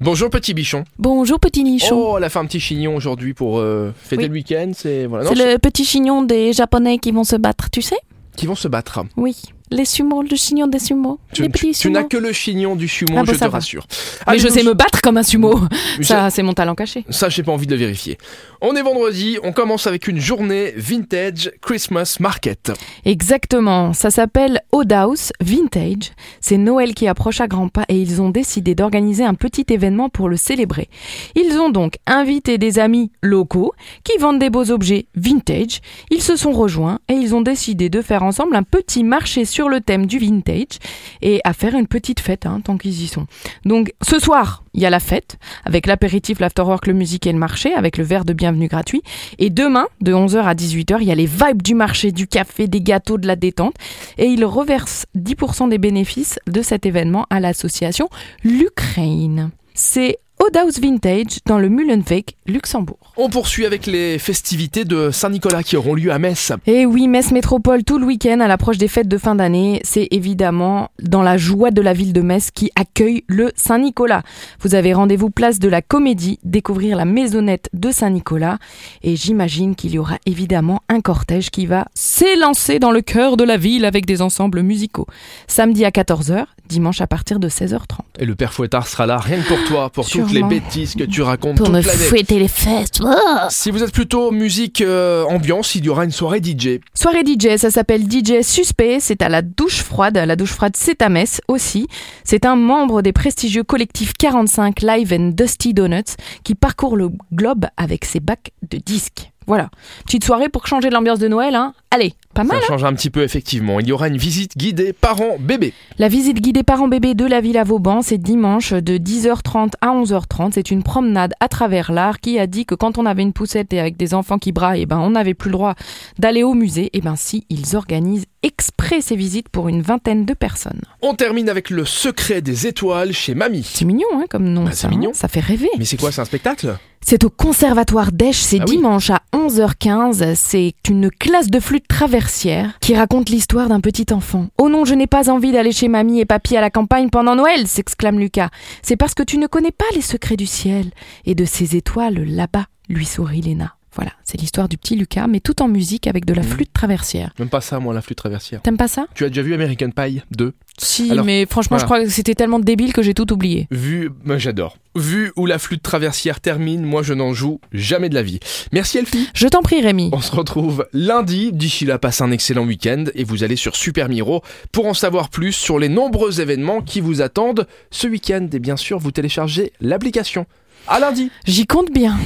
Bonjour petit bichon. Bonjour petit nichon. Oh, elle a fait un petit chignon aujourd'hui pour euh, fêter Oui. le week-end. C'est voilà, non, c'est le petit chignon des japonais qui vont se battre, tu sais? Qui vont se battre. Oui. Les sumo, le chignon des sumo. Tu, les tu- petits tu sumo. n'as que le chignon du sumo, Ah bah, je te va. rassure. Mais Allez, je sais me battre comme un sumo. Ça, c'est mon talent caché. Ça, j'ai pas envie de le vérifier. On est vendredi, on commence avec une journée vintage Christmas market. Exactement. Ça s'appelle Old House Vintage. C'est Noël qui approche à grands pas et ils ont décidé d'organiser un petit événement pour le célébrer. Ils ont donc invité des amis locaux qui vendent des beaux objets vintage. Ils se sont rejoints et ils ont décidé de faire ensemble un petit marché sur le thème du vintage et à faire une petite fête hein, tant qu'ils y sont. Donc ce soir, il y a la fête avec l'apéritif, l'afterwork, le musique et le marché avec le verre de bienvenue gratuit. Et demain, de 11h à 18h, il y a les vibes du marché, du café, des gâteaux, de la détente. Et ils reversent 10% des bénéfices de cet événement à l'association l'Ukraine. C'est Old House Vintage dans le Muhlenweg, Luxembourg. On poursuit avec les festivités de Saint-Nicolas qui auront lieu à Metz. Et oui, Metz Métropole tout le week-end à l'approche des fêtes de fin d'année, c'est évidemment dans la joie de la ville de Metz qui accueille le Saint-Nicolas. Vous avez rendez-vous place de la Comédie, découvrir la maisonnette de Saint-Nicolas et j'imagine qu'il y aura évidemment un cortège qui va s'élancer dans le cœur de la ville avec des ensembles musicaux. Samedi à 14h, dimanche à partir de 16h30. Et le père Fouettard sera là rien que pour toi, pour toutes les bêtises que tu racontes Pour toute me fouetter les fesses. Ah Si vous êtes plutôt musique euh, ambiance, il y aura une soirée DJ. Soirée DJ, ça s'appelle DJ Suspect, c'est à la douche froide. La douche froide, c'est à Metz aussi. C'est un membre des prestigieux collectifs 45 Live and Dusty Donuts qui parcourt le globe avec ses bacs de disques. Voilà. Petite soirée pour changer l'ambiance de Noël, hein. Allez, pas mal. Ça change un petit peu effectivement. Il y aura une visite guidée parents-bébés. La visite guidée parents-bébés de la ville à Vauban, c'est dimanche de 10h30 à 11h30. C'est une promenade à travers l'art qui a dit que quand on avait une poussette et avec des enfants qui braillent, eh ben, on n'avait plus le droit d'aller au musée. Et ben si, ils organisent exprès ces visites pour une vingtaine de personnes. On termine avec le secret des étoiles chez Mamie. C'est mignon, hein, comme nom. Bah, ça, c'est hein. mignon. Ça fait rêver. Mais c'est quoi, c'est un spectacle? C'est au Conservatoire d'Esch, c'est Ah oui. dimanche à 11h15. C'est une classe de flûte traversière qui raconte l'histoire d'un petit enfant. Oh non, je n'ai pas envie d'aller chez mamie et papy à la campagne pendant Noël, s'exclame Lucas. C'est parce que tu ne connais pas les secrets du ciel et de ces étoiles là-bas, lui sourit Léna. Voilà, c'est l'histoire du petit Lucas, mais tout en musique avec de la Mhm. flûte traversière. Même pas ça, moi, la flûte traversière. T'aimes pas ça? Tu as déjà vu American Pie 2 Si, Alors, mais franchement, voilà. je crois que c'était tellement débile que j'ai tout oublié. Vu, moi j'adore. Vu où la flûte traversière termine, moi je n'en joue jamais de la vie. Merci Elfie. Je t'en prie, Rémi. On se retrouve lundi. D'ici là, passe un excellent week-end et vous allez sur Super Miro pour en savoir plus sur les nombreux événements qui vous attendent ce week-end. Et bien sûr, vous téléchargez l'application. À lundi. J'y compte bien.